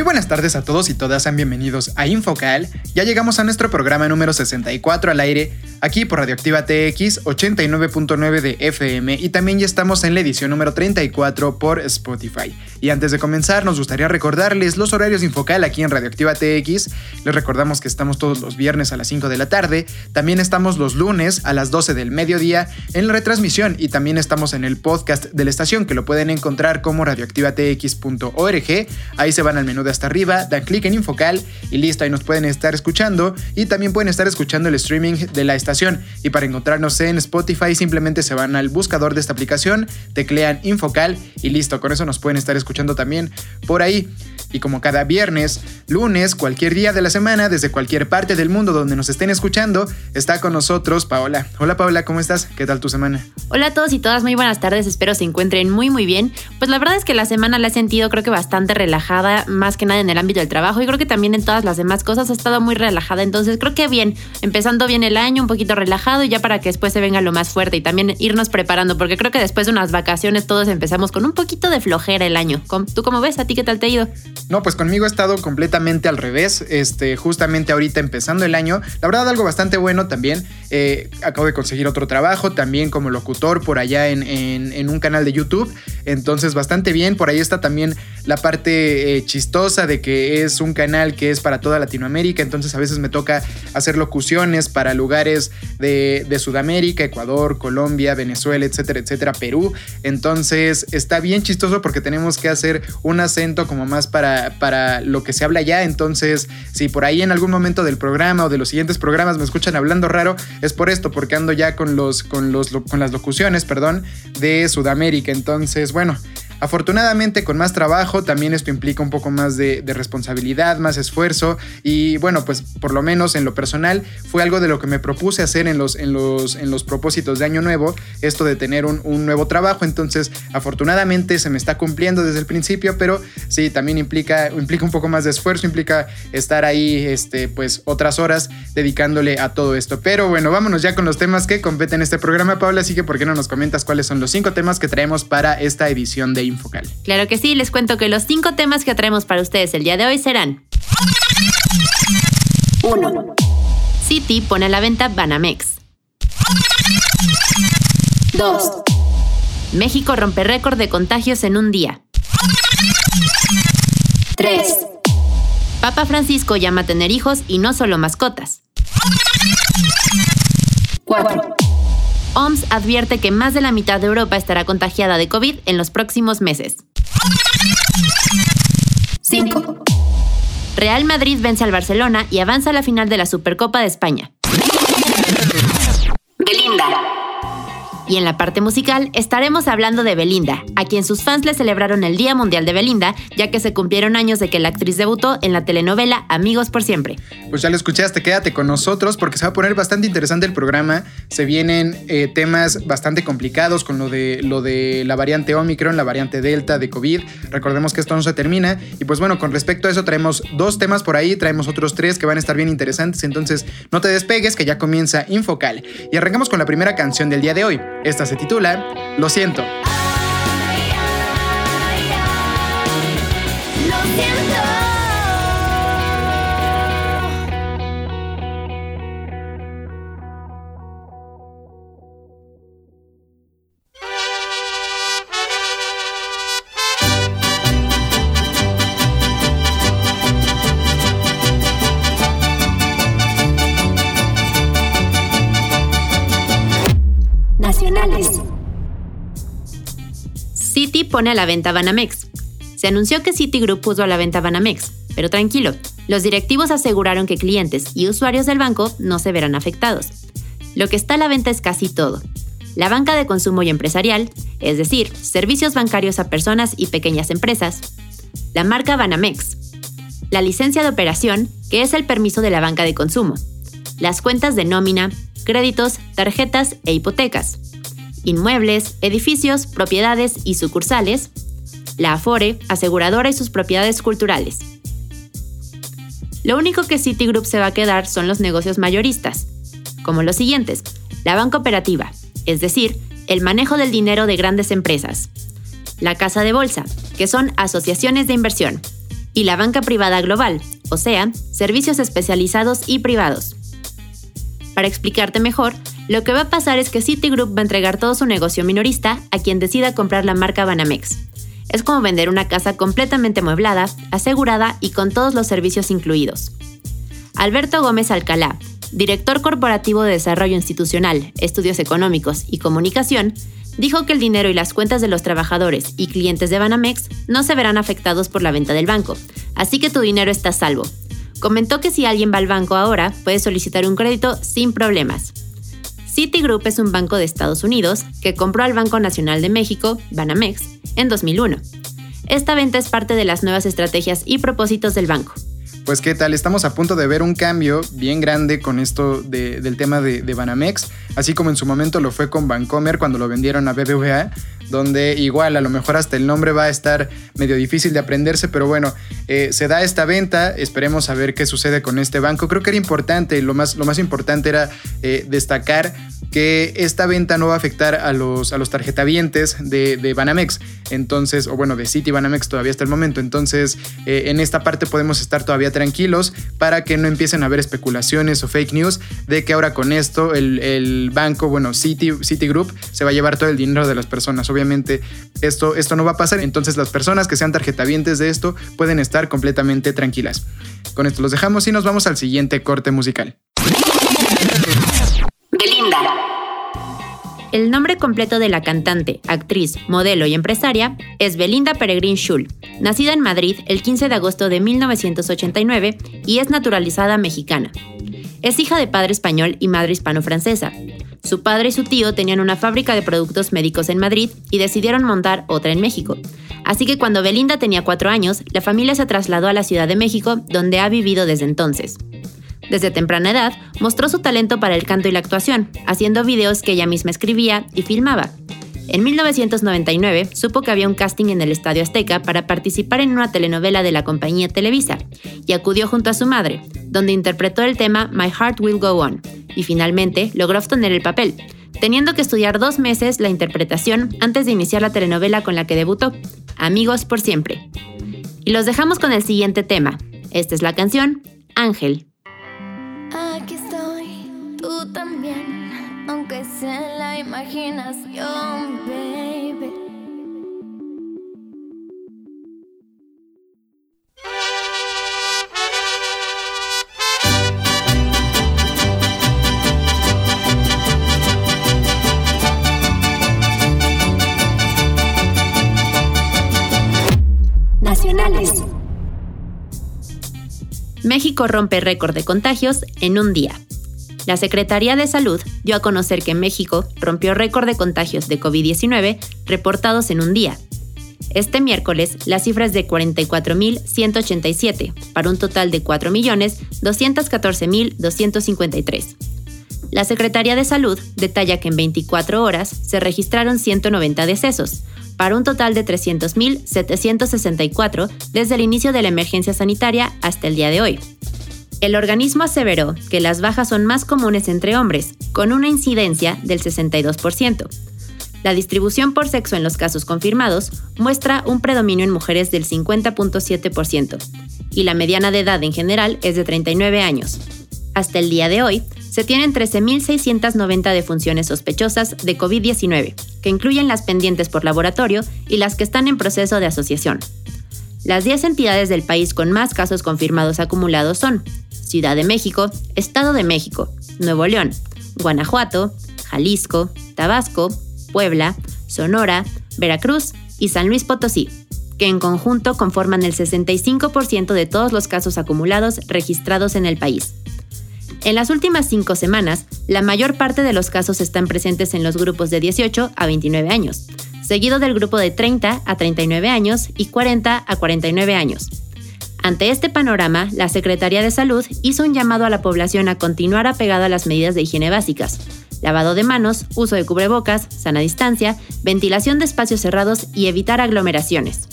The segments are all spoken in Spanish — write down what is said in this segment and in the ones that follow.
Muy buenas tardes a todos y todas, sean bienvenidos a Infocal. Ya llegamos a nuestro programa número 64 al aire, aquí por Radioactiva TX 89.9 de FM y también ya estamos en la edición número 34 por Spotify. Y antes de comenzar, nos gustaría recordarles los horarios de Infocal aquí en Radioactiva TX. Les recordamos que estamos todos los viernes a las 5 de la tarde, también estamos los lunes a las 12 del mediodía en la retransmisión y también estamos en el podcast de la estación que lo pueden encontrar como radioactivatx.org. Ahí se van al menú de hasta arriba, dan clic en Infocal y listo, ahí nos pueden estar escuchando y también pueden estar escuchando el streaming de la estación. Y para encontrarnos en Spotify simplemente se van al buscador de esta aplicación, teclean Infocal y listo, con eso nos pueden estar escuchando también por ahí. Y como cada viernes, lunes, cualquier día de la semana, desde cualquier parte del mundo donde nos estén escuchando, está con nosotros Paola. Hola Paola, ¿cómo estás? ¿Qué tal tu semana? Hola a todos y todas, muy buenas tardes, espero se encuentren muy muy bien. Pues la verdad es que la semana la he sentido creo que bastante relajada, más que nada en el ámbito del trabajo y creo que también en todas las demás cosas ha estado muy relajada, entonces creo que bien, empezando bien el año, un poquito relajado y ya para que después se venga lo más fuerte y también irnos preparando, porque creo que después de unas vacaciones todos empezamos con un poquito de flojera el año. ¿Tú cómo ves? ¿A ti qué tal te ha ido? No, pues conmigo ha estado completamente al revés. Este, justamente ahorita empezando el año. La verdad, algo bastante bueno también. Eh, acabo de conseguir otro trabajo también como locutor por allá en, un canal de YouTube. Entonces, bastante bien. Por ahí está también la parte eh, chistosa de que es un canal que es para toda Latinoamérica. Entonces, a veces me toca hacer locuciones para lugares de, Sudamérica, Ecuador, Colombia, Venezuela, etcétera, etcétera, Perú. Entonces, está bien chistoso porque tenemos que hacer un acento como más para, para lo que se habla ya. Entonces, si por ahí en algún momento del programa o de los siguientes programas me escuchan hablando raro, es por esto, porque ando ya con, los, con, los, con las locuciones, perdón, de Sudamérica. Entonces, bueno, Afortunadamente con más trabajo también esto implica un poco más de, responsabilidad, más esfuerzo. Y bueno, pues por lo menos en lo personal fue algo de lo que me propuse hacer en los, en los, en los propósitos de año nuevo, esto de tener un, nuevo trabajo, entonces afortunadamente se me está cumpliendo desde el principio, pero sí, también implica, implica un poco más de esfuerzo, implica estar ahí este, pues otras horas dedicándole a todo esto. Pero bueno, vámonos ya con los temas que competen este programa, Paula, así que ¿por qué no nos comentas cuáles son los cinco temas que traemos para esta edición de Claro que sí, les cuento que los cinco temas que traemos para ustedes el día de hoy serán 1. City pone a la venta Banamex. 2. México rompe récord de contagios en un día. 3. Papa Francisco llama a tener hijos y no solo mascotas. 4. OMS advierte que más de la mitad de Europa estará contagiada de COVID en los próximos meses. 5. Real Madrid vence al Barcelona y avanza a la final de la Supercopa de España. Belinda. Y en la parte musical estaremos hablando de Belinda, a quien sus fans le celebraron el Día Mundial de Belinda, ya que se cumplieron años de que la actriz debutó en la telenovela Amigos por Siempre. Pues ya lo escuchaste, quédate con nosotros porque se va a poner bastante interesante el programa. Se vienen eh, temas bastante complicados con lo de, lo de la variante Omicron, la variante Delta de COVID. Recordemos que esto no se termina. Y pues bueno, con respecto a eso traemos dos temas por ahí, traemos otros tres que van a estar bien interesantes. Entonces no te despegues que ya comienza Infocal. Y arrancamos con la primera canción del día de hoy. Esta se titula Lo siento. A la venta Banamex. Se anunció que Citigroup puso a la venta Banamex, pero tranquilo, los directivos aseguraron que clientes y usuarios del banco no se verán afectados. Lo que está a la venta es casi todo. La banca de consumo y empresarial, es decir, servicios bancarios a personas y pequeñas empresas. La marca Banamex. La licencia de operación, que es el permiso de la banca de consumo. Las cuentas de nómina, créditos, tarjetas e hipotecas inmuebles, edificios, propiedades y sucursales, la Afore, aseguradora y sus propiedades culturales. Lo único que Citigroup se va a quedar son los negocios mayoristas, como los siguientes, la banca operativa, es decir, el manejo del dinero de grandes empresas, la casa de bolsa, que son asociaciones de inversión, y la banca privada global, o sea, servicios especializados y privados. Para explicarte mejor, lo que va a pasar es que Citigroup va a entregar todo su negocio minorista a quien decida comprar la marca Banamex. Es como vender una casa completamente amueblada, asegurada y con todos los servicios incluidos. Alberto Gómez Alcalá, director corporativo de Desarrollo Institucional, Estudios Económicos y Comunicación, dijo que el dinero y las cuentas de los trabajadores y clientes de Banamex no se verán afectados por la venta del banco, así que tu dinero está a salvo. Comentó que si alguien va al banco ahora, puede solicitar un crédito sin problemas. Citigroup es un banco de Estados Unidos que compró al Banco Nacional de México, Banamex, en 2001. Esta venta es parte de las nuevas estrategias y propósitos del banco. Pues qué tal, estamos a punto de ver un cambio bien grande con esto del tema de, de, Banamex, así como en su momento lo fue con Bancomer cuando lo vendieron a BBVA, donde igual a lo mejor hasta el nombre va a estar medio difícil de aprenderse, pero bueno, eh, se da esta venta, esperemos a ver qué sucede con este banco. Creo que era importante, lo más, lo más importante era eh, destacar que esta venta no va a afectar a los, a los tarjetavientes de, de, Banamex, entonces, o bueno, de City Banamex todavía hasta el momento, entonces eh, en esta parte podemos estar todavía tranquilos para que no empiecen a haber especulaciones o fake news de que ahora con esto el, el banco, bueno, City, Citigroup se va a llevar todo el dinero de las personas. Esto, esto no va a pasar, entonces las personas que sean tarjetavientes de esto pueden estar completamente tranquilas. Con esto los dejamos y nos vamos al siguiente corte musical. Belinda. El nombre completo de la cantante, actriz, modelo y empresaria es Belinda Peregrin Schul, nacida en Madrid el 15 de agosto de 1989 y es naturalizada mexicana. Es hija de padre español y madre hispano-francesa. Su padre y su tío tenían una fábrica de productos médicos en Madrid y decidieron montar otra en México. Así que cuando Belinda tenía cuatro años, la familia se trasladó a la Ciudad de México, donde ha vivido desde entonces. Desde temprana edad, mostró su talento para el canto y la actuación, haciendo videos que ella misma escribía y filmaba. En 1999 supo que había un casting en el Estadio Azteca para participar en una telenovela de la compañía Televisa y acudió junto a su madre, donde interpretó el tema My Heart Will Go On y finalmente logró obtener el papel, teniendo que estudiar dos meses la interpretación antes de iniciar la telenovela con la que debutó, Amigos por Siempre. Y los dejamos con el siguiente tema. Esta es la canción Ángel. Aunque sea la imaginación, baby. Nacionales. México rompe récord de contagios en un día. La Secretaría de Salud dio a conocer que México rompió récord de contagios de COVID-19 reportados en un día. Este miércoles, la cifra es de 44.187, para un total de 4.214.253. La Secretaría de Salud detalla que en 24 horas se registraron 190 decesos, para un total de 300.764 desde el inicio de la emergencia sanitaria hasta el día de hoy. El organismo aseveró que las bajas son más comunes entre hombres, con una incidencia del 62%. La distribución por sexo en los casos confirmados muestra un predominio en mujeres del 50.7% y la mediana de edad en general es de 39 años. Hasta el día de hoy, se tienen 13.690 defunciones sospechosas de COVID-19, que incluyen las pendientes por laboratorio y las que están en proceso de asociación. Las 10 entidades del país con más casos confirmados acumulados son Ciudad de México, Estado de México, Nuevo León, Guanajuato, Jalisco, Tabasco, Puebla, Sonora, Veracruz y San Luis Potosí, que en conjunto conforman el 65% de todos los casos acumulados registrados en el país. En las últimas cinco semanas, la mayor parte de los casos están presentes en los grupos de 18 a 29 años, seguido del grupo de 30 a 39 años y 40 a 49 años. Ante este panorama, la Secretaría de Salud hizo un llamado a la población a continuar apegada a las medidas de higiene básicas, lavado de manos, uso de cubrebocas, sana distancia, ventilación de espacios cerrados y evitar aglomeraciones.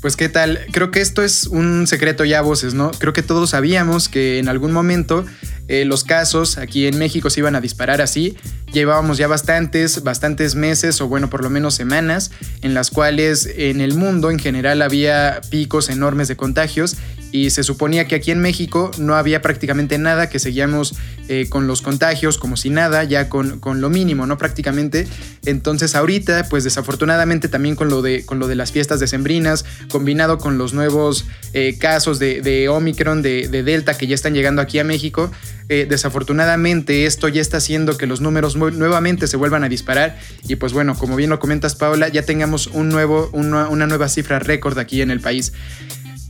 Pues qué tal, creo que esto es un secreto ya a voces, ¿no? Creo que todos sabíamos que en algún momento eh, los casos aquí en México se iban a disparar así. Llevábamos ya bastantes, bastantes meses o bueno, por lo menos semanas en las cuales en el mundo en general había picos enormes de contagios y se suponía que aquí en México no había prácticamente nada, que seguíamos eh, con los contagios como si nada, ya con, con, lo mínimo, ¿no? Prácticamente. Entonces ahorita, pues desafortunadamente también con lo de, con lo de las fiestas decembrinas, combinado con los nuevos eh, casos de, Omicron, de, Delta que ya están llegando aquí a México, desafortunadamente esto ya está haciendo que los números nuevamente se vuelvan a disparar. Y pues bueno, como bien lo comentas Paula, ya tengamos un nuevo, una nueva cifra récord aquí en el país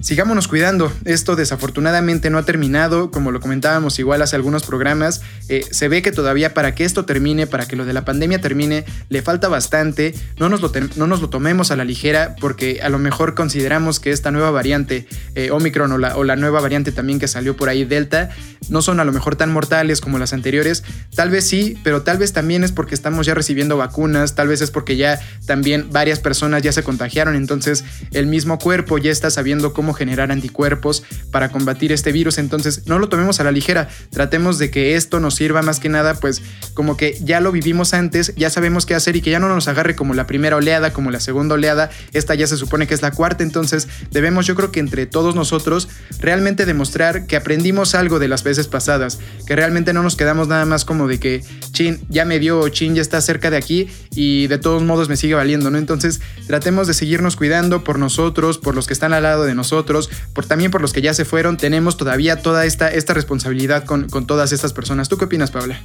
sigámonos cuidando. Esto desafortunadamente no ha terminado, como lo comentábamos igual hace algunos programas. Eh, se ve que todavía para que esto termine, para que lo de la pandemia termine, le falta bastante. No nos lo, no nos lo tomemos a la ligera porque a lo mejor consideramos que esta nueva variante eh, Omicron o la, o la nueva variante también que salió por ahí Delta no son a lo mejor tan mortales como las anteriores. Tal vez sí, pero tal vez también es porque estamos ya recibiendo vacunas, tal vez es porque ya también varias personas ya se contagiaron, entonces el mismo cuerpo ya está sabiendo cómo generar anticuerpos para combatir este virus. Entonces, no lo tomemos a la ligera. Tratemos de que esto nos sirva más que nada, pues como que ya lo vivimos antes, ya sabemos qué hacer y que ya no nos agarre como la primera oleada, como la segunda oleada. Esta ya se supone que es la cuarta. Entonces, debemos, yo creo que entre todos nosotros, realmente demostrar que aprendimos algo de las veces pasadas, que realmente no nos quedamos nada más como de que, chin, ya me dio, chin, ya está cerca de aquí y de todos modos me sigue valiendo, ¿no? Entonces, tratemos de seguirnos cuidando por nosotros, por los que están al lado de nosotros por, también por los que ya se fueron, tenemos todavía toda esta, esta responsabilidad con, con todas estas personas. ¿Tú qué opinas, Paula?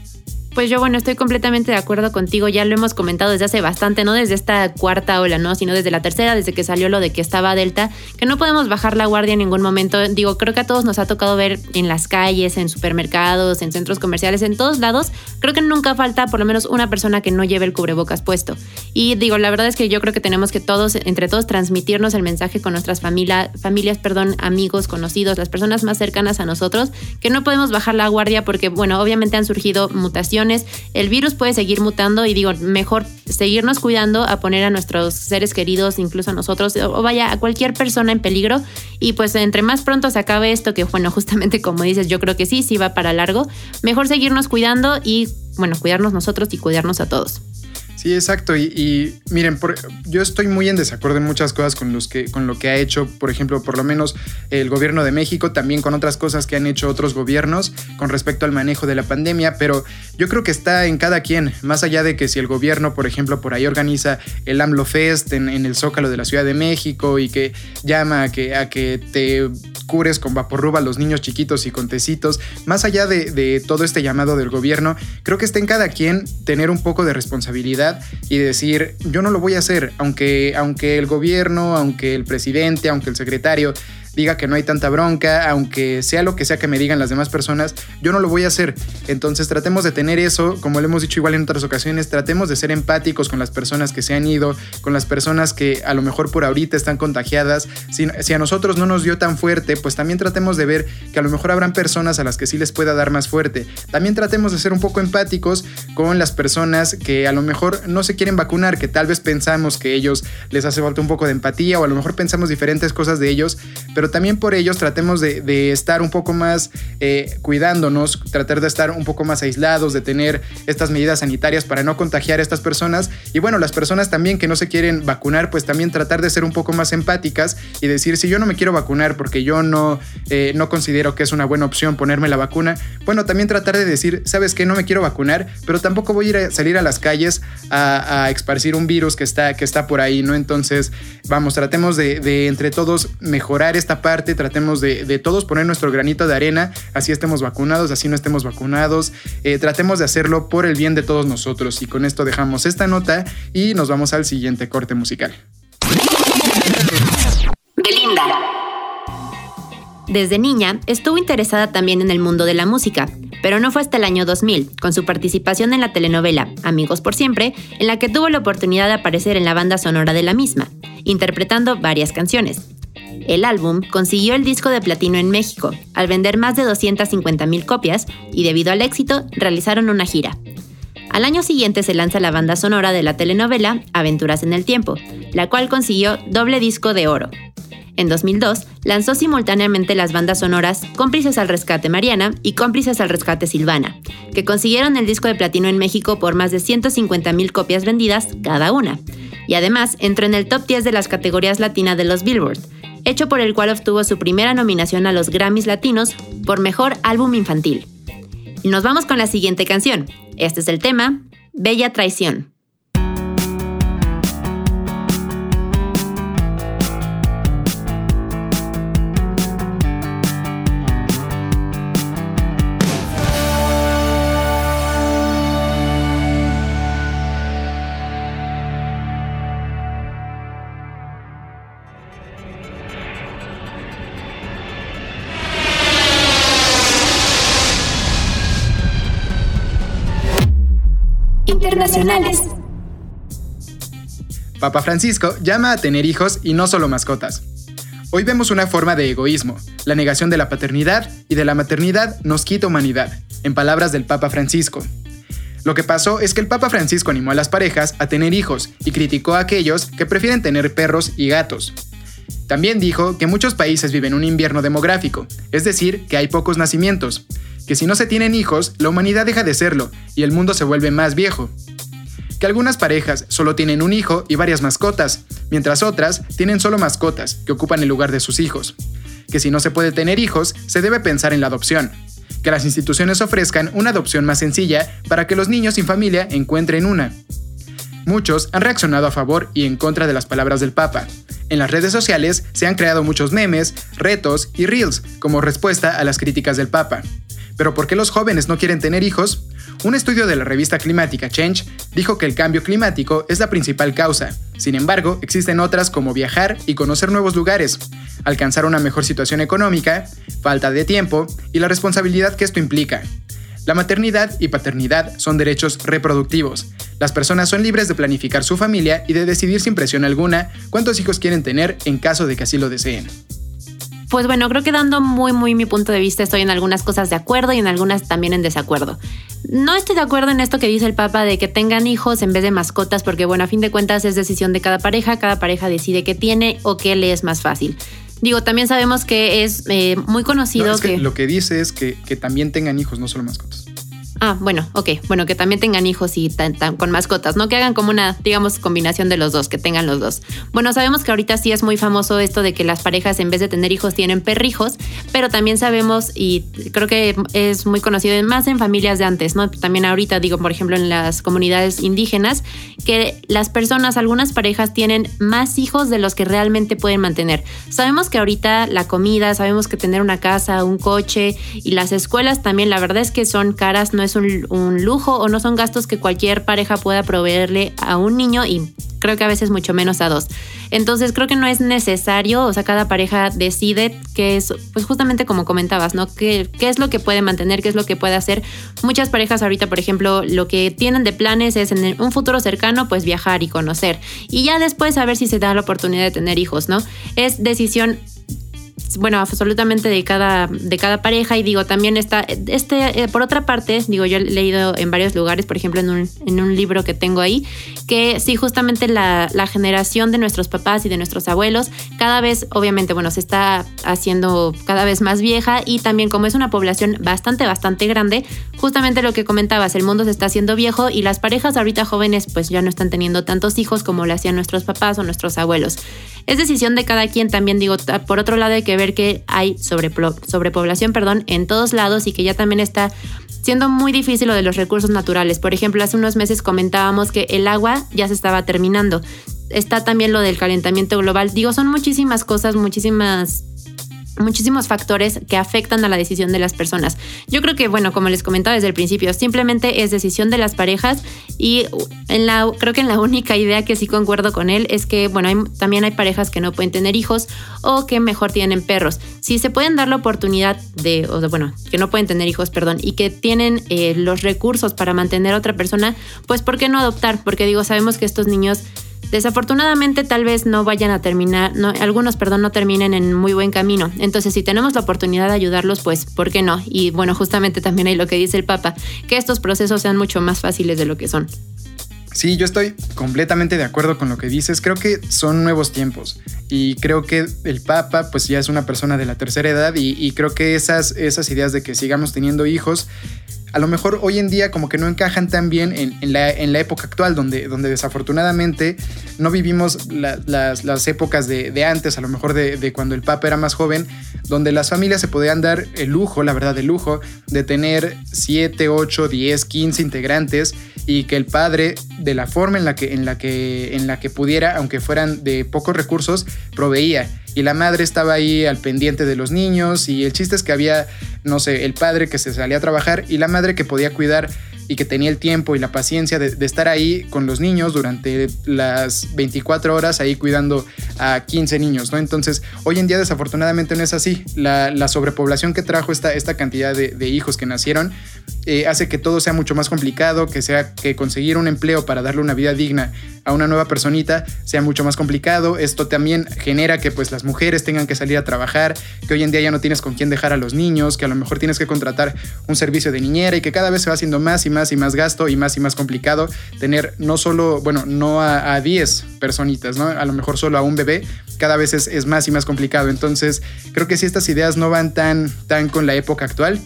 Pues yo, bueno, estoy completamente de acuerdo contigo. Ya lo hemos comentado desde hace bastante, no desde esta cuarta ola, ¿no? Sino desde la tercera, desde que salió lo de que estaba Delta, que no podemos bajar la guardia en ningún momento. Digo, creo que a todos nos ha tocado ver en las calles, en supermercados, en centros comerciales, en todos lados. Creo que nunca falta por lo menos una persona que no lleve el cubrebocas puesto. Y digo, la verdad es que yo creo que tenemos que todos, entre todos, transmitirnos el mensaje con nuestras familia, familias, perdón, amigos, conocidos, las personas más cercanas a nosotros, que no podemos bajar la guardia porque, bueno, obviamente han surgido mutaciones el virus puede seguir mutando y digo, mejor seguirnos cuidando a poner a nuestros seres queridos, incluso a nosotros, o vaya, a cualquier persona en peligro. Y pues entre más pronto se acabe esto, que bueno, justamente como dices, yo creo que sí, sí va para largo, mejor seguirnos cuidando y bueno, cuidarnos nosotros y cuidarnos a todos. Sí, exacto. Y, miren, yo estoy muy en desacuerdo en muchas cosas con, los que, con lo que ha hecho, por ejemplo, por lo menos el gobierno de México, también con otras cosas que han hecho otros gobiernos con respecto al manejo de la pandemia, pero yo creo que está en cada quien, más allá de que si el gobierno, por ejemplo, por ahí organiza el AMLO Fest en, el Zócalo de la Ciudad de México y que llama a que, a que te cures con vaporruba a los niños chiquitos y con tecitos, más allá de todo este llamado del gobierno, creo que está en cada quien tener un poco de responsabilidad y decir, yo no lo voy a hacer, aunque, aunque el gobierno, aunque el presidente, aunque el secretario diga que no hay tanta bronca, aunque sea lo que sea que me digan las demás personas, yo no lo voy a hacer. Entonces tratemos de tener eso, como lo hemos dicho igual en otras ocasiones, tratemos de ser empáticos con las personas que se han ido, con las personas que a lo mejor por ahorita están contagiadas. Si, si a nosotros no nos dio tan fuerte, pues también tratemos de ver que a lo mejor habrán personas a las que sí les pueda dar más fuerte. También tratemos de ser un poco empáticos con las personas que a lo mejor no se quieren vacunar, que tal vez pensamos que ellos les hace falta un poco de empatía o a lo mejor pensamos diferentes cosas de ellos, pero también por ellos tratemos de, estar un poco más eh, cuidándonos, tratar de estar un poco más aislados, de tener estas medidas sanitarias para no contagiar a estas personas. Y bueno, las personas también que no se quieren vacunar, pues también tratar de ser un poco más empáticas y decir, si yo no me quiero vacunar porque yo no, eh, no considero que es una buena opción ponerme la vacuna, bueno, también tratar de decir, sabes que no me quiero vacunar, pero tampoco voy a ir a salir a las calles a, a esparcir un virus que está, que está por ahí, ¿no? Entonces, vamos, tratemos de, entre todos mejorar esta parte, tratemos de, todos poner nuestro granito de arena, así estemos vacunados, así no estemos vacunados, eh, tratemos de hacerlo por el bien de todos nosotros. Y con esto dejamos esta nota y nos vamos al siguiente corte musical. Belinda. Desde niña estuvo interesada también en el mundo de la música, pero no fue hasta el año 2000, con su participación en la telenovela Amigos por Siempre, en la que tuvo la oportunidad de aparecer en la banda sonora de la misma, interpretando varias canciones. El álbum consiguió el disco de platino en México, al vender más de 250.000 copias, y debido al éxito realizaron una gira. Al año siguiente se lanza la banda sonora de la telenovela Aventuras en el Tiempo, la cual consiguió doble disco de oro, en 2002, lanzó simultáneamente las bandas sonoras Cómplices al Rescate Mariana y Cómplices al Rescate Silvana, que consiguieron el disco de platino en México por más de 150.000 copias vendidas cada una. Y además entró en el top 10 de las categorías latinas de los Billboard, hecho por el cual obtuvo su primera nominación a los Grammys Latinos por Mejor Álbum Infantil. Y nos vamos con la siguiente canción. Este es el tema, Bella Traición. Papa Francisco llama a tener hijos y no solo mascotas. Hoy vemos una forma de egoísmo. La negación de la paternidad y de la maternidad nos quita humanidad, en palabras del Papa Francisco. Lo que pasó es que el Papa Francisco animó a las parejas a tener hijos y criticó a aquellos que prefieren tener perros y gatos. También dijo que muchos países viven un invierno demográfico, es decir, que hay pocos nacimientos, que si no se tienen hijos, la humanidad deja de serlo y el mundo se vuelve más viejo. Que algunas parejas solo tienen un hijo y varias mascotas, mientras otras tienen solo mascotas que ocupan el lugar de sus hijos. Que si no se puede tener hijos, se debe pensar en la adopción. Que las instituciones ofrezcan una adopción más sencilla para que los niños sin familia encuentren una. Muchos han reaccionado a favor y en contra de las palabras del Papa. En las redes sociales se han creado muchos memes, retos y reels como respuesta a las críticas del Papa. Pero ¿por qué los jóvenes no quieren tener hijos? Un estudio de la revista climática Change dijo que el cambio climático es la principal causa. Sin embargo, existen otras como viajar y conocer nuevos lugares, alcanzar una mejor situación económica, falta de tiempo y la responsabilidad que esto implica. La maternidad y paternidad son derechos reproductivos. Las personas son libres de planificar su familia y de decidir sin presión alguna cuántos hijos quieren tener en caso de que así lo deseen. Pues bueno, creo que dando muy, muy mi punto de vista, estoy en algunas cosas de acuerdo y en algunas también en desacuerdo. No estoy de acuerdo en esto que dice el Papa de que tengan hijos en vez de mascotas, porque bueno, a fin de cuentas es decisión de cada pareja, cada pareja decide qué tiene o qué le es más fácil. Digo, también sabemos que es eh, muy conocido que, Lo que dice es que, que también tengan hijos, no solo mascotas. Ah, bueno, ok. Bueno, que también tengan hijos y tan, con mascotas, ¿no? Que hagan como una, digamos, combinación de los dos, que tengan los dos. Bueno, sabemos que ahorita sí es muy famoso esto de que las parejas en vez de tener hijos tienen perrijos, pero también sabemos y creo que es muy conocido más en familias de antes, ¿no? También ahorita, digo, por ejemplo, en las comunidades indígenas, que las personas, algunas parejas tienen más hijos de los que realmente pueden mantener. Sabemos que ahorita la comida, sabemos que tener una casa, un coche y las escuelas también, la verdad es que son caras, no es un, lujo o no son gastos que cualquier pareja pueda proveerle a un niño y creo que a veces mucho menos a dos. Entonces creo que no es necesario, o sea, cada pareja decide qué es, pues justamente como comentabas, ¿no? ¿Qué, qué es lo que puede mantener, qué es lo que puede hacer. Muchas parejas ahorita, por ejemplo, lo que tienen de planes es en un futuro cercano, pues viajar y conocer. Y ya después a ver si se da la oportunidad de tener hijos, ¿no? Es decisión bueno, absolutamente de cada, de cada pareja. Y digo, también está, este, eh, por otra parte, digo, yo he leído en varios lugares, por ejemplo, en un, en un libro que tengo ahí, que sí, justamente la, la generación de nuestros papás y de nuestros abuelos, cada vez, obviamente, bueno, se está haciendo cada vez más vieja y también como es una población bastante, bastante grande, justamente lo que comentabas, el mundo se está haciendo viejo y las parejas ahorita jóvenes pues ya no están teniendo tantos hijos como lo hacían nuestros papás o nuestros abuelos. Es decisión de cada quien también, digo, por otro lado hay que ver que hay sobrepoblación perdón, en todos lados y que ya también está siendo muy difícil lo de los recursos naturales. Por ejemplo, hace unos meses comentábamos que el agua ya se estaba terminando. Está también lo del calentamiento global. Digo, son muchísimas cosas, muchísimas muchísimos factores que afectan a la decisión de las personas. Yo creo que, bueno, como les comentaba desde el principio, simplemente es decisión de las parejas y en la, creo que en la única idea que sí concuerdo con él es que, bueno, también hay parejas que no pueden tener hijos o que mejor tienen perros. Si se pueden dar la oportunidad de, o bueno, que no pueden tener hijos, perdón, y que tienen eh, los recursos para mantener a otra persona, pues ¿por qué no adoptar? Porque digo, sabemos que estos niños Desafortunadamente tal vez no vayan a terminar, no, algunos, perdón, no terminen en muy buen camino. Entonces, si tenemos la oportunidad de ayudarlos, pues, ¿por qué no? Y bueno, justamente también hay lo que dice el Papa, que estos procesos sean mucho más fáciles de lo que son. Sí, yo estoy completamente de acuerdo con lo que dices. Creo que son nuevos tiempos y creo que el Papa pues ya es una persona de la tercera edad y, y creo que esas, esas ideas de que sigamos teniendo hijos a lo mejor hoy en día como que no encajan tan bien en, la, época actual, donde, donde desafortunadamente no vivimos las, épocas de, antes, a lo mejor de, cuando el Papa era más joven, donde las familias se podían dar el lujo, la verdad, el lujo de tener 7, 8, 10, 15 integrantes y que el padre, de la forma en la que, en la que, en la que pudiera, aunque fueran de pocos recursos, proveía y la madre estaba ahí al pendiente de los niños y el chiste es que había, no sé, el padre que se salía a trabajar y la madre que podía cuidar y que tenía el tiempo y la paciencia de, estar ahí con los niños durante las 24 horas ahí cuidando a 15 niños, ¿no? Entonces, hoy en día desafortunadamente no es así. La, sobrepoblación que trajo esta, esta cantidad de, hijos que nacieron eh, hace que todo sea mucho más complicado, que sea que conseguir un empleo para darle una vida digna a una nueva personita sea mucho más complicado. Esto también genera que pues las mujeres tengan que salir a trabajar, que hoy en día ya no tienes con quién dejar a los niños, que a lo mejor tienes que contratar un servicio de niñera y que cada vez se va haciendo más y más más y más gasto y más y más complicado tener no solo, bueno, no a, 10 personitas, ¿no? A lo mejor solo a un bebé, cada vez es, es, más y más complicado. Entonces, creo que si estas ideas no van tan, tan con la época actual,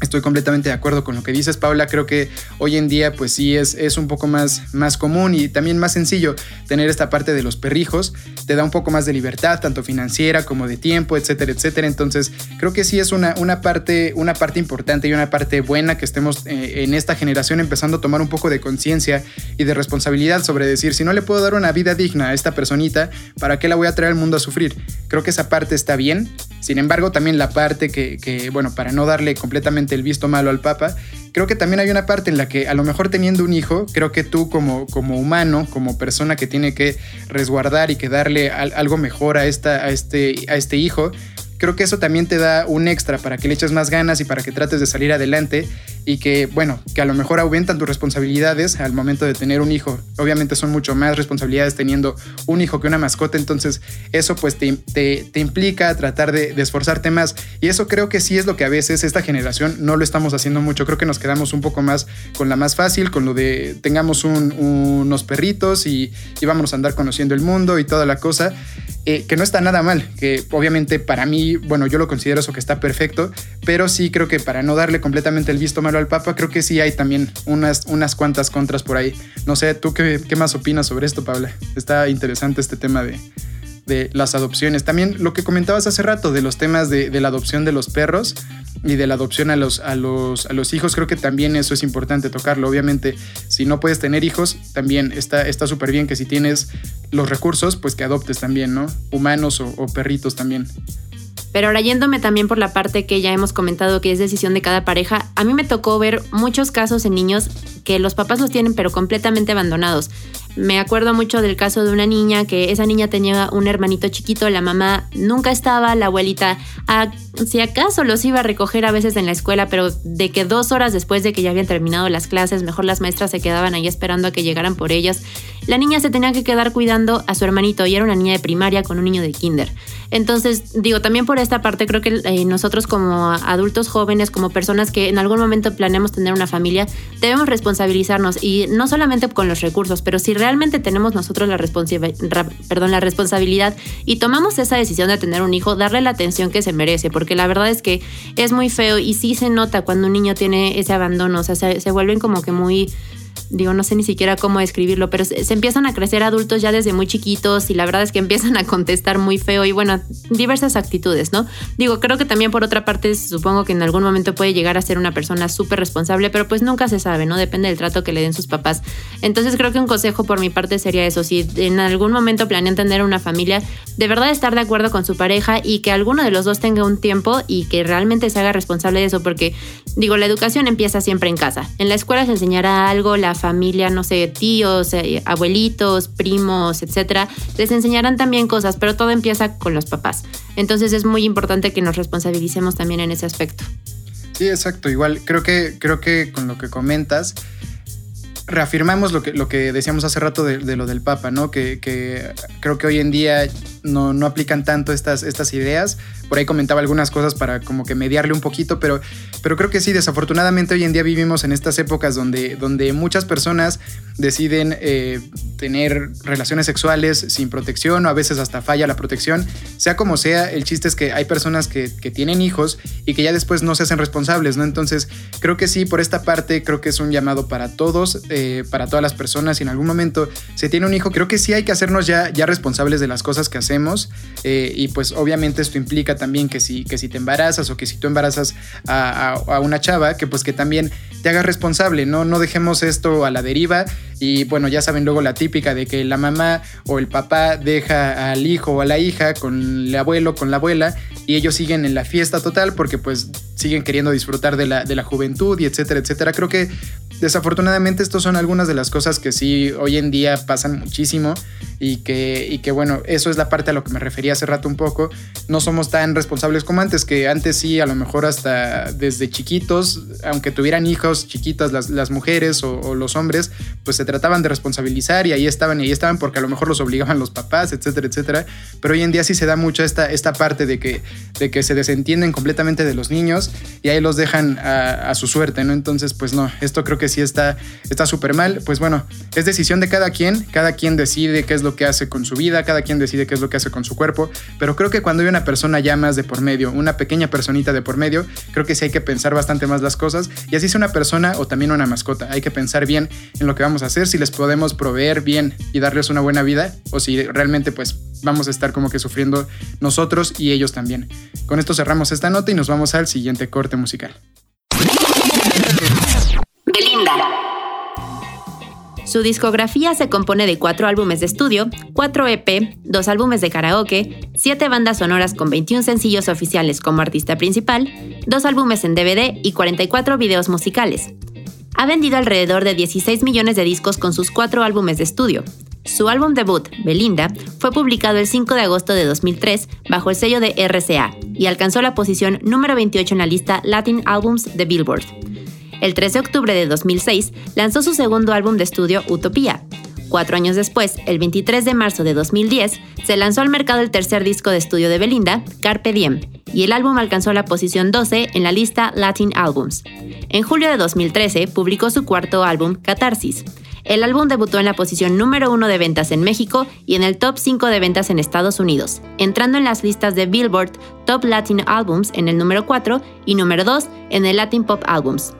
Estoy completamente de acuerdo con lo que dices, Paula. Creo que hoy en día, pues sí, es, es un poco más, más común y también más sencillo tener esta parte de los perrijos. Te da un poco más de libertad, tanto financiera como de tiempo, etcétera, etcétera. Entonces, creo que sí es una, una, parte, una parte importante y una parte buena que estemos eh, en esta generación empezando a tomar un poco de conciencia y de responsabilidad sobre decir, si no le puedo dar una vida digna a esta personita, ¿para qué la voy a traer al mundo a sufrir? Creo que esa parte está bien. Sin embargo, también la parte que, que bueno, para no darle completamente el visto malo al Papa, creo que también hay una parte en la que a lo mejor teniendo un hijo, creo que tú como, como humano, como persona que tiene que resguardar y que darle algo mejor a, esta, a, este, a este hijo, creo que eso también te da un extra para que le eches más ganas y para que trates de salir adelante y que, bueno, que a lo mejor aumentan tus responsabilidades al momento de tener un hijo. Obviamente son mucho más responsabilidades teniendo un hijo que una mascota, entonces eso pues te, te, implica tratar de, esforzarte más y eso creo que sí es lo que a veces esta generación no lo estamos haciendo mucho, creo que nos quedamos un poco más con la más fácil, con lo de tengamos unos perritos y, y vámonos a andar conociendo el mundo y toda la cosa. Eh, que no está nada mal, que obviamente para mí, bueno, yo lo considero eso que está perfecto, pero sí creo que para no darle completamente el visto malo al Papa, creo que sí hay también unas, unas cuantas contras por ahí. No sé, ¿tú qué, qué más opinas sobre esto, Paula? Está interesante este tema de, de las adopciones. También lo que comentabas hace rato de los temas de, de, la adopción de los perros y de la adopción a los, a, los, a los hijos, creo que también eso es importante tocarlo. Obviamente, si no puedes tener hijos, también está súper bien que si tienes los recursos, pues que adoptes también, ¿no? Humanos o, perritos también. Pero ahora yéndome también por la parte que ya hemos comentado que es decisión de cada pareja, a mí me tocó ver muchos casos en niños que los papás los tienen pero completamente abandonados. Me acuerdo mucho del caso de una niña que esa niña tenía un hermanito chiquito, la mamá nunca estaba, la abuelita, si acaso los iba a recoger a veces en la escuela, pero de que dos horas después de que ya habían terminado las clases, mejor las maestras se quedaban ahí esperando a que llegaran por ellas. La niña se tenía que quedar cuidando a su hermanito y era una niña de primaria con un niño de kinder. Entonces, digo, también por esta parte creo que eh, nosotros como adultos jóvenes, como personas que en algún momento planeamos tener una familia, debemos responsabilizarnos y no solamente con los recursos, pero si realmente tenemos nosotros la, perdón, la responsabilidad y tomamos esa decisión de tener un hijo, darle la atención que se merece, porque la verdad es que es muy feo y sí se nota cuando un niño tiene ese abandono, o sea, se vuelven como que muy digo, no sé ni siquiera cómo describirlo, pero se, empiezan a crecer adultos ya desde muy chiquitos y la verdad es que empiezan a contestar muy feo y bueno, diversas actitudes, ¿no? Digo, creo que también por otra parte supongo que en algún momento puede llegar a ser una persona súper responsable, pero pues nunca se sabe, ¿no? Depende del trato que le den sus papás. Entonces creo que un consejo por mi parte sería eso, si en algún momento planean tener una familia, de verdad estar de acuerdo con su pareja y que alguno de los dos tenga un tiempo y que realmente se haga responsable de eso, porque digo, la educación empieza siempre en casa. En la escuela se enseñará algo, la familia, no sé, tíos, eh, abuelitos, primos, etcétera, les enseñarán también cosas, pero todo empieza con los papás. Entonces es muy importante que nos responsabilicemos también en ese aspecto. Sí, exacto. Igual creo que, creo que con lo que comentas, reafirmamos lo que, lo que decíamos hace rato de, lo del Papa, ¿no? Que, que, creo que hoy en día no, no aplican tanto estas, estas ideas por ahí comentaba algunas cosas para como que mediarle un poquito, pero, pero creo que sí, desafortunadamente hoy en día vivimos en estas épocas donde, donde muchas personas deciden eh, tener relaciones sexuales sin protección o a veces hasta falla la protección. Sea como sea, el chiste es que hay personas que, tienen hijos y que ya después no se hacen responsables, ¿no? Entonces, creo que sí, por esta parte, creo que es un llamado para todos, eh, para todas las personas. Si en algún momento se tiene un hijo, creo que sí hay que hacernos ya, ya responsables de las cosas que hacemos eh, y pues obviamente esto implica también que si, que si te embarazas o que si tú embarazas a, una chava, que pues que también te hagas responsable, ¿no? No dejemos esto a la deriva y bueno, ya saben luego la típica de que la mamá o el papá deja al hijo o a la hija con el abuelo, con la abuela y ellos siguen en la fiesta total porque pues siguen queriendo disfrutar de la, de la juventud y etcétera, etcétera. Creo que desafortunadamente estas son algunas de las cosas que sí hoy en día pasan muchísimo y que, y que bueno, eso es la parte a lo que me refería hace rato un poco. No somos tan responsables como antes, que antes sí, a lo mejor hasta desde chiquitos, aunque tuvieran hijos chiquitas las, las mujeres o, los hombres, pues se trataban de responsabilizar y ahí estaban y ahí estaban porque a lo mejor los obligaban los papás, etcétera, etcétera. Pero hoy en día sí se da mucho esta, esta parte de que, de que se desentienden completamente de los niños y ahí los dejan a, a su suerte, ¿no? Entonces, pues no, esto creo que sí está súper mal. Pues bueno, es decisión de cada quien, cada quien decide qué es lo que hace con su vida, cada quien decide qué es lo que hace con su cuerpo, pero creo que cuando hay una persona ya más de por medio, una pequeña personita de por medio, creo que sí hay que pensar bastante más las cosas y así sea una persona o también una mascota, hay que pensar bien en lo que vamos a hacer, si les podemos proveer bien y darles una buena vida o si realmente pues vamos a estar como que sufriendo nosotros y ellos también. Con esto cerramos esta nota y nos vamos al siguiente corte musical. Su discografía se compone de cuatro álbumes de estudio, cuatro EP, dos álbumes de karaoke, siete bandas sonoras con 21 sencillos oficiales como artista principal, dos álbumes en DVD y 44 videos musicales. Ha vendido alrededor de 16 millones de discos con sus cuatro álbumes de estudio. Su álbum debut, Belinda, fue publicado el 5 de agosto de 2003 bajo el sello de RCA y alcanzó la posición número 28 en la lista Latin Albums de Billboard. El 13 de octubre de 2006 lanzó su segundo álbum de estudio Utopía. Cuatro años después, el 23 de marzo de 2010, se lanzó al mercado el tercer disco de estudio de Belinda, Carpe Diem, y el álbum alcanzó la posición 12 en la lista Latin Albums. En julio de 2013 publicó su cuarto álbum, Catarsis. El álbum debutó en la posición número 1 de ventas en México y en el top 5 de ventas en Estados Unidos, entrando en las listas de Billboard Top Latin Albums en el número 4 y número 2 en el Latin Pop Albums.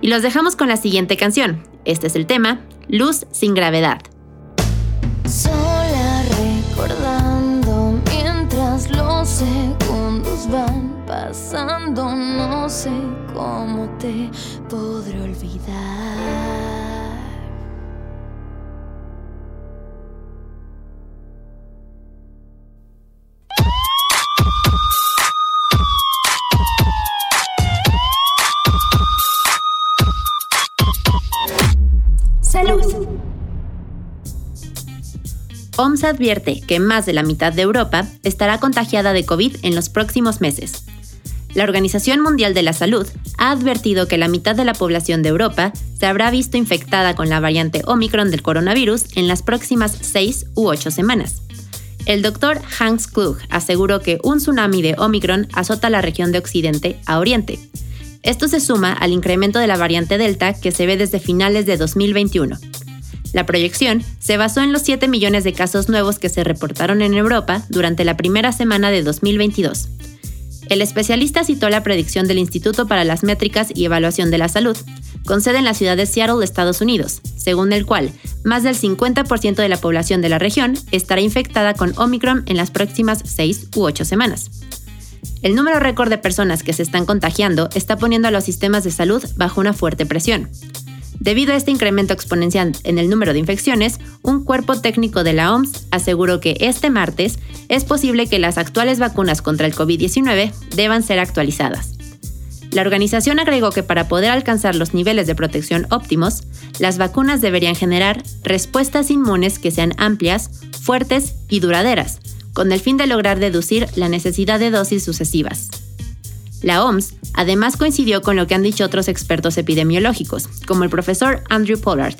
Y los dejamos con la siguiente canción. Este es el tema, Luz sin gravedad. Sola recordando mientras los segundos van pasando, no sé cómo te podré olvidar. OMS advierte que más de la mitad de Europa estará contagiada de COVID en los próximos meses. La Organización Mundial de la Salud ha advertido que la mitad de la población de Europa se habrá visto infectada con la variante Omicron del coronavirus en las próximas seis u ocho semanas. El doctor Hans Klug aseguró que un tsunami de Omicron azota la región de Occidente a Oriente. Esto se suma al incremento de la variante Delta que se ve desde finales de 2021. La proyección se basó en los 7 millones de casos nuevos que se reportaron en Europa durante la primera semana de 2022 el especialista citó la predicción del Instituto para las Métricas y Evaluación de la Salud, con sede en la ciudad de Seattle, Estados Unidos, según el cual más del 50% de la población de la región estará infectada con Omicron en las próximas 6 u 8 semanas. El número récord de personas que se están contagiando está poniendo a los sistemas de salud bajo una fuerte presión. Debido a este incremento exponencial en el número de infecciones, un cuerpo técnico de la OMS aseguró que este martes es posible que las actuales vacunas contra el COVID-19 deban ser actualizadas. La organización agregó que para poder alcanzar los niveles de protección óptimos, las vacunas deberían generar respuestas inmunes que sean amplias, fuertes y duraderas, con el fin de lograr deducir la necesidad de dosis sucesivas. La OMS además coincidió con lo que han dicho otros expertos epidemiológicos, como el profesor Andrew Pollard,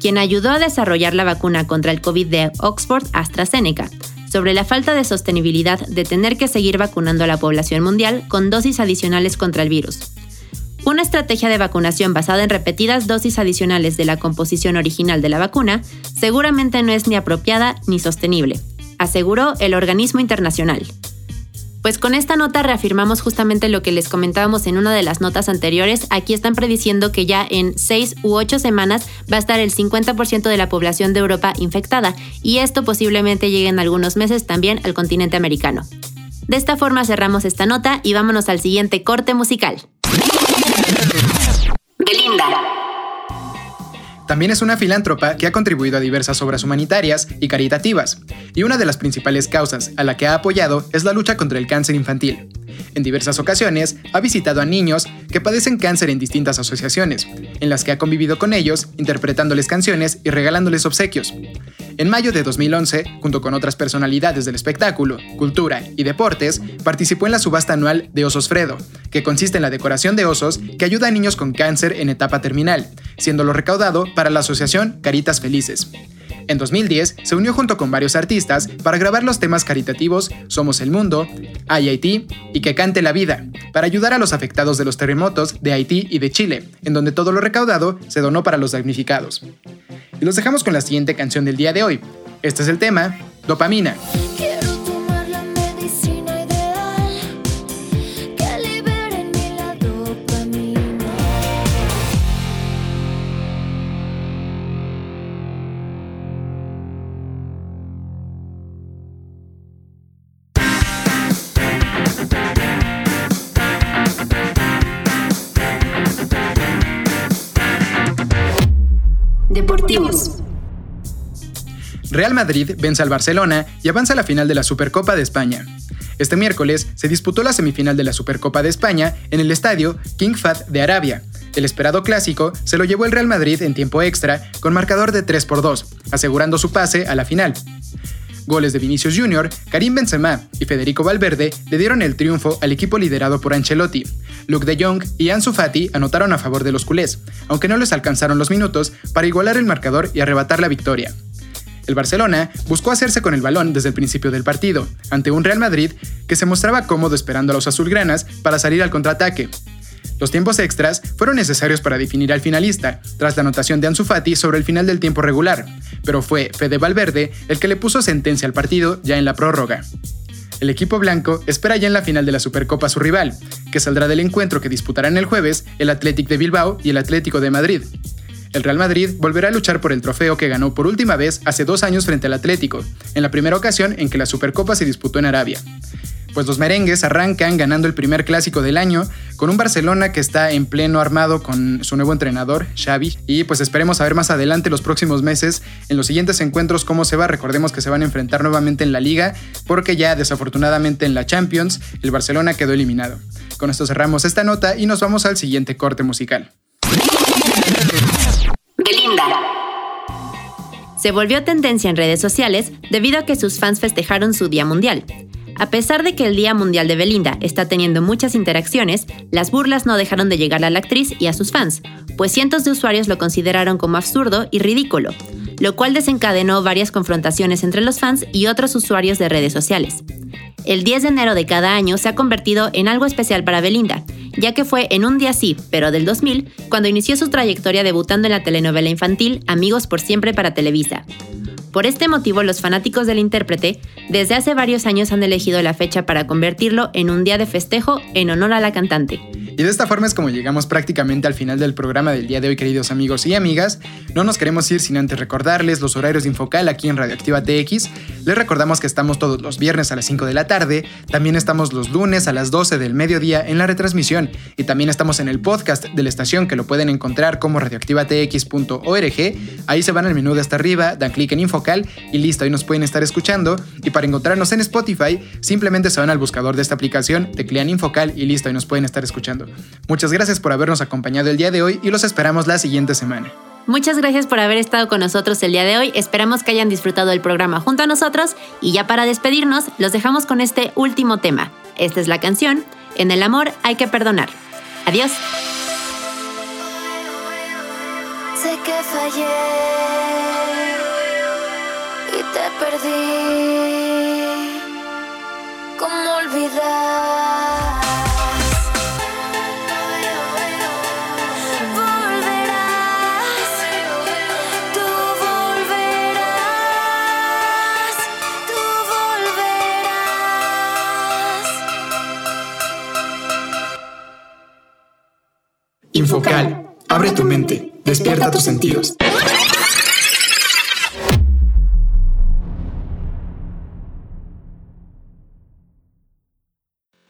quien ayudó a desarrollar la vacuna contra el COVID de Oxford AstraZeneca, sobre la falta de sostenibilidad de tener que seguir vacunando a la población mundial con dosis adicionales contra el virus. Una estrategia de vacunación basada en repetidas dosis adicionales de la composición original de la vacuna seguramente no es ni apropiada ni sostenible, aseguró el organismo internacional. Pues con esta nota reafirmamos justamente lo que les comentábamos en una de las notas anteriores. Aquí están prediciendo que ya en seis u ocho semanas va a estar el 50% de la población de Europa infectada y esto posiblemente llegue en algunos meses también al continente americano. De esta forma cerramos esta nota y vámonos al siguiente corte musical. También es una filántropa que ha contribuido a diversas obras humanitarias y caritativas, y una de las principales causas a la que ha apoyado es la lucha contra el cáncer infantil. En diversas ocasiones ha visitado a niños que padecen cáncer en distintas asociaciones, en las que ha convivido con ellos, interpretándoles canciones y regalándoles obsequios. En mayo de 2011, junto con otras personalidades del espectáculo, cultura y deportes, participó en la subasta anual de Osos Fredo, que consiste en la decoración de osos que ayuda a niños con cáncer en etapa terminal, siendo lo recaudado la asociación Caritas Felices. En 2010 se unió junto con varios artistas para grabar los temas caritativos Somos el Mundo, Hay Haití y Que Cante la Vida, para ayudar a los afectados de los terremotos de Haití y de Chile, en donde todo lo recaudado se donó para los damnificados. Y los dejamos con la siguiente canción del día de hoy. Este es el tema, Dopamina. Real Madrid vence al Barcelona y avanza a la final de la Supercopa de España. Este miércoles se disputó la semifinal de la Supercopa de España en el estadio King Fahd de Arabia. El esperado clásico se lo llevó el Real Madrid en tiempo extra con marcador de 3 por 2, asegurando su pase a la final. Goles de Vinicius Jr., Karim Benzema y Federico Valverde le dieron el triunfo al equipo liderado por Ancelotti. Luke de Jong y Ansu Fati anotaron a favor de los culés, aunque no les alcanzaron los minutos para igualar el marcador y arrebatar la victoria. El Barcelona buscó hacerse con el balón desde el principio del partido, ante un Real Madrid que se mostraba cómodo esperando a los azulgranas para salir al contraataque. Los tiempos extras fueron necesarios para definir al finalista, tras la anotación de Ansu Fati sobre el final del tiempo regular, pero fue Fede Valverde el que le puso sentencia al partido ya en la prórroga. El equipo blanco espera ya en la final de la Supercopa a su rival, que saldrá del encuentro que disputarán el jueves el Athletic de Bilbao y el Atlético de Madrid. El Real Madrid volverá a luchar por el trofeo que ganó por última vez hace dos años frente al Atlético, en la primera ocasión en que la Supercopa se disputó en Arabia pues los merengues arrancan ganando el primer clásico del año con un Barcelona que está en pleno armado con su nuevo entrenador, Xavi, y pues esperemos a ver más adelante los próximos meses en los siguientes encuentros cómo se va. Recordemos que se van a enfrentar nuevamente en la liga porque ya desafortunadamente en la Champions el Barcelona quedó eliminado. Con esto cerramos esta nota y nos vamos al siguiente corte musical. Belinda. Se volvió tendencia en redes sociales debido a que sus fans festejaron su Día Mundial. A pesar de que el Día Mundial de Belinda está teniendo muchas interacciones, las burlas no dejaron de llegar a la actriz y a sus fans, pues cientos de usuarios lo consideraron como absurdo y ridículo, lo cual desencadenó varias confrontaciones entre los fans y otros usuarios de redes sociales. El 10 de enero de cada año se ha convertido en algo especial para Belinda, ya que fue en un día sí, pero del 2000, cuando inició su trayectoria debutando en la telenovela infantil Amigos por Siempre para Televisa. Por este motivo, los fanáticos del intérprete desde hace varios años han elegido la fecha para convertirlo en un día de festejo en honor a la cantante. Y de esta forma es como llegamos prácticamente al final del programa del día de hoy, queridos amigos y amigas. No nos queremos ir sin antes recordarles los horarios de Infocal aquí en Radioactiva TX. Les recordamos que estamos todos los viernes a las 5 de la tarde, también estamos los lunes a las 12 del mediodía en la retransmisión y también estamos en el podcast de la estación que lo pueden encontrar como radioactivatx.org. Ahí se van al menú de hasta arriba, dan clic en Infocal y listo, ahí nos pueden estar escuchando. Y para encontrarnos en Spotify, simplemente se van al buscador de esta aplicación, teclean Infocal y listo, ahí nos pueden estar escuchando. Muchas gracias por habernos acompañado el día de hoy y los esperamos la siguiente semana. Muchas gracias por haber estado con nosotros el día de hoy. Esperamos que hayan disfrutado el programa junto a nosotros y ya para despedirnos los dejamos con este último tema. Esta es la canción En el amor hay que perdonar. Adiós. Sé que fallé te perdí. ¿Cómo olvidar? Volverás, tú volverás, tú volverás. Infocal, abre tu mente, despierta tus sentidos.